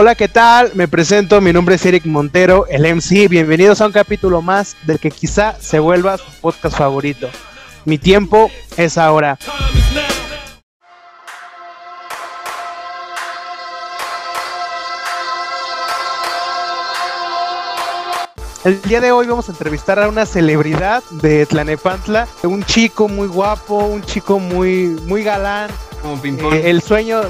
Hola, ¿qué tal? Me presento, mi nombre es Eric Montero, el MC. Bienvenidos a un capítulo más del que quizá se vuelva su podcast favorito. Mi tiempo es ahora. El día de hoy vamos a entrevistar a una celebridad de Tlanepantla, un chico muy guapo, un chico muy, muy galán. Como ping pong. Eh, el sueño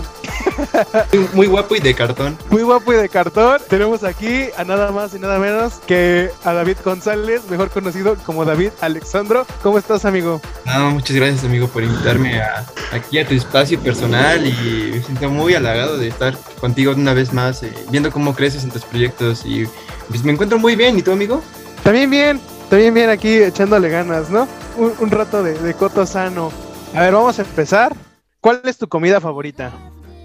Muy- guapo y de cartón. muy guapo y de cartón. Tenemos aquí a nada más y nada menos que a David González, mejor conocido como David Alexandro. ¿Cómo estás, amigo? No, muchas gracias amigo por invitarme a- aquí a tu espacio personal y me siento muy halagado de estar contigo una vez más, eh, viendo cómo creces en tus proyectos y pues me encuentro muy bien. ¿Y tú amigo? También bien, también bien aquí echándole ganas, ¿no? Un, un rato de, de coto sano. A ver, vamos a empezar. ¿Cuál es tu comida favorita?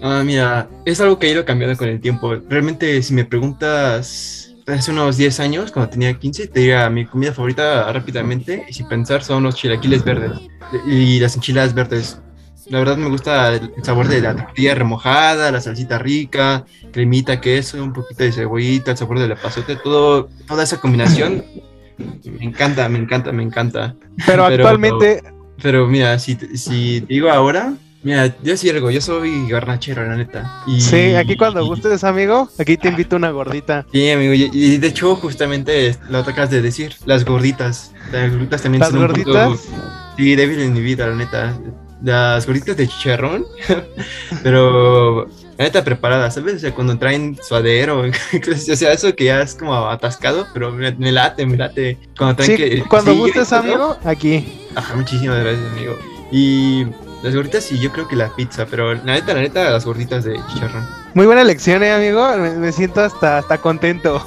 Ah, mira, es algo que ha ido cambiando con el tiempo. Realmente si me preguntas hace unos 10 años, cuando tenía 15, te diría mi comida favorita rápidamente y sin pensar son los chilaquiles verdes y las enchiladas verdes. La verdad me gusta el sabor de la tortilla remojada, la salsita rica, cremita, queso, un poquito de cebollita, el sabor de la pasote, todo, toda esa combinación me encanta, me encanta, me encanta. Pero, Pero- actualmente, Pero mira, si, si digo ahora, mira, yo sí algo, yo soy garnachero, la neta. Y- sí, aquí cuando y- gustes, amigo, aquí te invito una gordita. Sí, amigo, y, y de hecho, justamente lo tocas de decir, las gorditas. Las gorditas también ¿Las son un punto- gorditas? sí, débil en mi vida, la neta. Las gorditas de chicharrón, pero la neta preparadas, ¿sabes? O sea, cuando traen suadero, o sea, eso que ya es como atascado, pero me, me late, me late. Cuando traen Sí, que. cuando sí, gustes, amigo, aquí. Ajá, muchísimas gracias, amigo. Y las gorditas y yo creo que la pizza, pero la neta, la neta, las gorditas de chicharrón. Muy buena elección, eh, amigo. Me, me siento hasta, hasta contento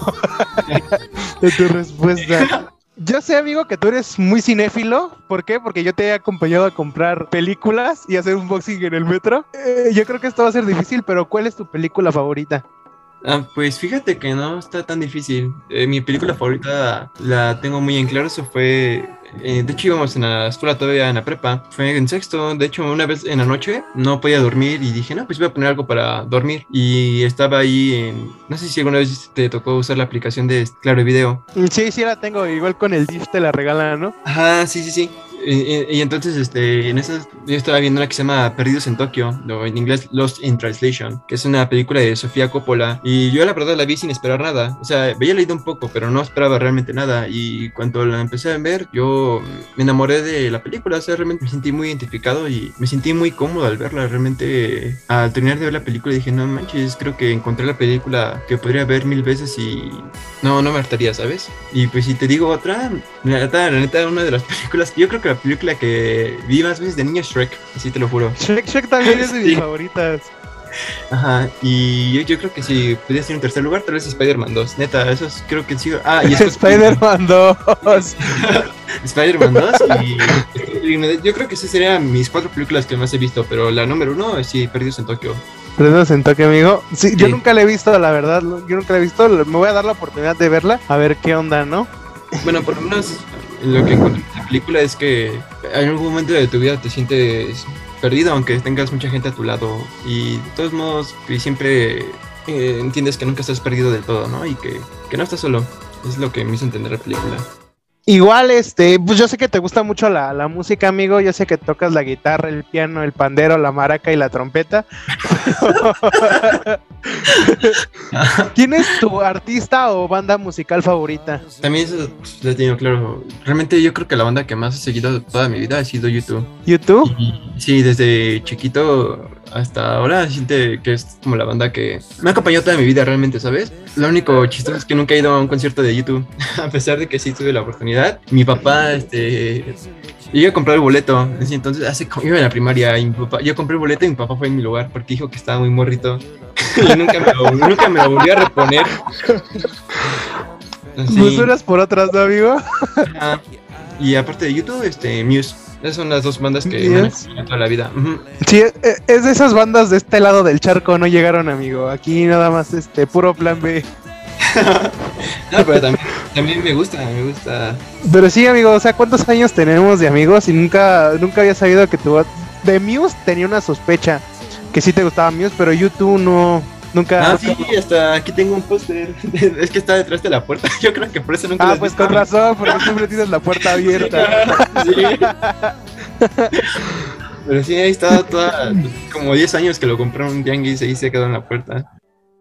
de tu respuesta. Yo sé, amigo, que tú eres muy cinéfilo. ¿Por qué? Porque yo te he acompañado a comprar películas y hacer un boxing en el metro. Eh, yo creo que esto va a ser difícil, pero ¿cuál es tu película favorita? Ah, pues fíjate que no está tan difícil. Eh, mi película favorita la tengo muy en claro. Eso fue. eh, de hecho, íbamos en la escuela todavía en la prepa. Fue en sexto. De hecho, una vez en la noche no podía dormir y dije, no, pues voy a poner algo para dormir. Y estaba ahí en. No sé si alguna vez te tocó usar la aplicación de Claro Video. Sí, sí la tengo. Igual con el DIF te la regalan, ¿no? Ajá, sí, sí, sí. Y, y- entonces, este, en esas, yo estaba viendo una que se llama Perdidos en Tokio, o en inglés Lost in Translation, que es una película de Sofía Coppola. Y yo la verdad la vi sin esperar nada. O sea, había leído un poco, pero no esperaba realmente nada. Y cuando la empecé a ver, yo me enamoré de la película. O sea, realmente me sentí muy identificado y me sentí muy cómodo al verla. Realmente, al terminar de ver la película, dije, no manches, creo que encontré la película que podría ver mil veces y no, no me hartaría, ¿sabes? Y pues si te digo otra, la neta, la neta, una de las películas, yo creo que la película que vi más veces de niño Shrek, así te lo juro. Shrek, Shrek también es de mis Sí. favoritas. Ajá, y yo, yo creo que si pudiera ser en tercer lugar, tal vez Spider-Man 2, neta, eso es- creo que sí. Ah, y Spider-Man 2. Pilgrim, Spider-Man 2 y yo creo que esas serían mis cuatro películas que más he visto, pero la número uno es sí, Perdidos en Tokio. Presas en toque, amigo. Sí, yo Sí. nunca la he visto, la verdad. Yo nunca la he visto. Me voy a dar la oportunidad de verla. A ver qué onda, ¿no? Bueno, por lo menos lo que encontré en la película es que en algún momento de tu vida te sientes perdido, aunque tengas mucha gente a tu lado. Y de todos modos, que siempre eh, entiendes que nunca estás perdido del todo, ¿no? Y que, que no estás solo. Es lo que me hizo entender la película. Igual, este, pues yo sé que te gusta mucho la, la música, amigo. Yo sé que tocas la guitarra, el piano, el pandero, la maraca y la trompeta. ¿Quién es tu artista o banda musical favorita? También eso lo he tenido claro. Realmente yo creo que la banda que más he seguido toda mi vida ha sido YouTube. ¿YouTube? Sí, desde chiquito hasta ahora siento que es como la banda que me ha acompañado toda mi vida realmente, ¿sabes? Lo único chistoso es que nunca he ido a un concierto de YouTube, a pesar de que sí tuve la oportunidad. Mi papá, este... Yo iba a comprar el boleto, entonces hace como iba en la primaria y mi papá, yo compré el boleto y mi papá fue en mi lugar porque dijo que estaba muy morrito y nunca me lo, nunca me lo volvió a reponer. Así. Por otras, ¿no, amigo? Y aparte de YouTube, este, Muse. Esas son las dos bandas que me han toda la vida. Ujú. Sí, eh, es de esas bandas de este lado del charco, no llegaron, amigo. Aquí nada más, este, puro plan B. No, pero también, también me gusta, me gusta. Pero sí, amigo, o sea, ¿cuántos años tenemos de amigos y nunca, nunca había sabido que tu... De Muse tenía una sospecha que sí te gustaba Muse, pero YouTube no, Nunca. Ah, sí, hasta aquí tengo un póster. es que está detrás de la puerta. Yo creo que por eso nunca. Ah, pues con razón, porque siempre tienes la puerta abierta. Sí. Pero sí, ahí está toda. Como 10 años que lo compré en un tianguis y ahí se quedó en la puerta.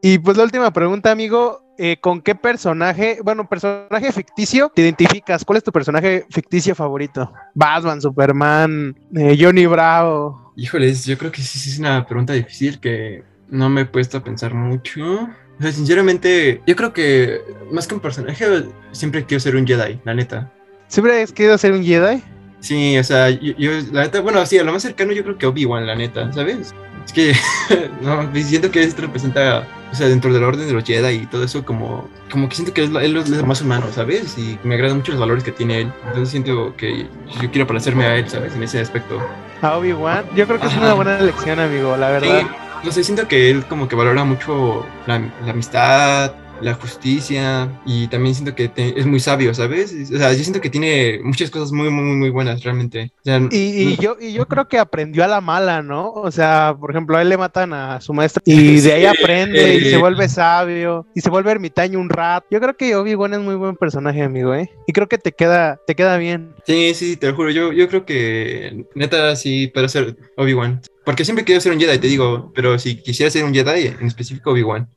Y pues la última pregunta, amigo. eh, ¿Con qué personaje, bueno, personaje ficticio te identificas? ¿Cuál es tu personaje ficticio favorito? Batman, Superman, eh, Johnny Bravo. Híjoles, yo creo que sí, sí es una pregunta difícil que no me he puesto a pensar mucho. O sea, sinceramente, yo creo que más que un personaje, siempre quiero ser un Jedi, la neta. ¿Siempre has querido ser un Jedi? Sí, o sea, yo, yo, la neta, bueno, sí, a lo más cercano yo creo que Obi-Wan, la neta, ¿sabes? Es que, no, siento que esto representa, o sea, dentro del orden de los Jedi y todo eso, como, como que siento que es él es lo más humano, ¿sabes? Y me agradan mucho los valores que tiene él. Entonces siento que yo quiero parecerme a él, ¿sabes? En ese aspecto. A Obi-Wan. Yo creo que es una buena elección, amigo, la verdad. Sí, no sé, siento que él como que valora mucho la, la amistad, la justicia y también siento que te- es muy sabio, ¿sabes? O sea, yo siento que tiene muchas cosas muy, muy, muy buenas realmente. O sea, Y, y yo, y yo creo que aprendió a la mala, ¿no? O sea, por ejemplo, a él le matan a su maestro y de ahí aprende y se vuelve sabio y se vuelve ermitaño un rato. Yo creo que Obi-Wan es muy buen personaje, amigo, ¿eh? Y creo que te queda, te queda bien. Sí, sí, te lo juro. Yo, yo creo que neta sí puedo ser Obi-Wan. Porque siempre quiero ser un Jedi, te digo. Pero si quisiera ser un Jedi, en específico Obi-Wan.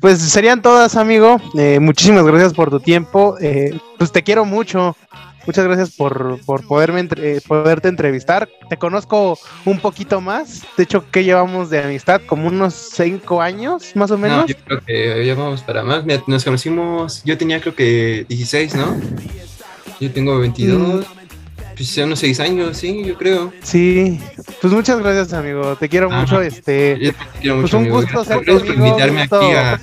Pues serían todas, amigo. Eh, muchísimas gracias por tu tiempo. Eh, pues te quiero mucho. Muchas gracias por, por poderme entre- eh, poderte entrevistar. Te conozco un poquito más. De hecho, ¿qué llevamos de amistad? Como unos cinco años, más o menos. No, yo creo que ya vamos para más. Mira, nos conocimos, yo tenía creo que 16, ¿no? Yo tengo 22. Pues ya unos 6 años, sí, yo creo. Sí, pues muchas gracias, amigo. Te quiero Ajá. mucho. Este, Yo te quiero pues mucho, un amigo. gusto ser Gracias por invitarme un gusto- aquí a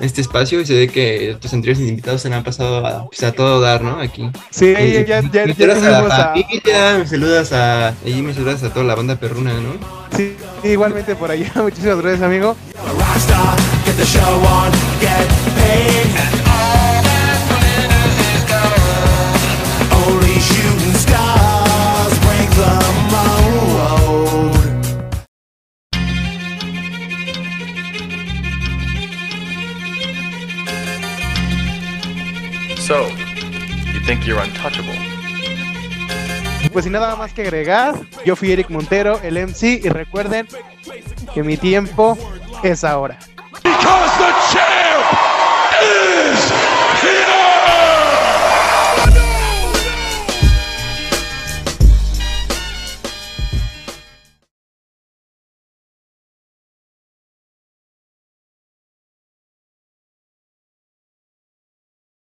este espacio y se ve que tus anteriores invitados se han pasado a, pues, a todo dar, ¿no? Aquí. Sí, Y- ya, ya, ya, me ya saludas a la tuvimos a- familia, me saludas a. Allí me saludas a toda la banda perruna, ¿no? sí, igualmente por allá. Muchísimas gracias, amigo. So, you think you're untouchable. Pues sin nada más que agregar, yo fui Eric Montero, el MC, y recuerden que mi tiempo es ahora.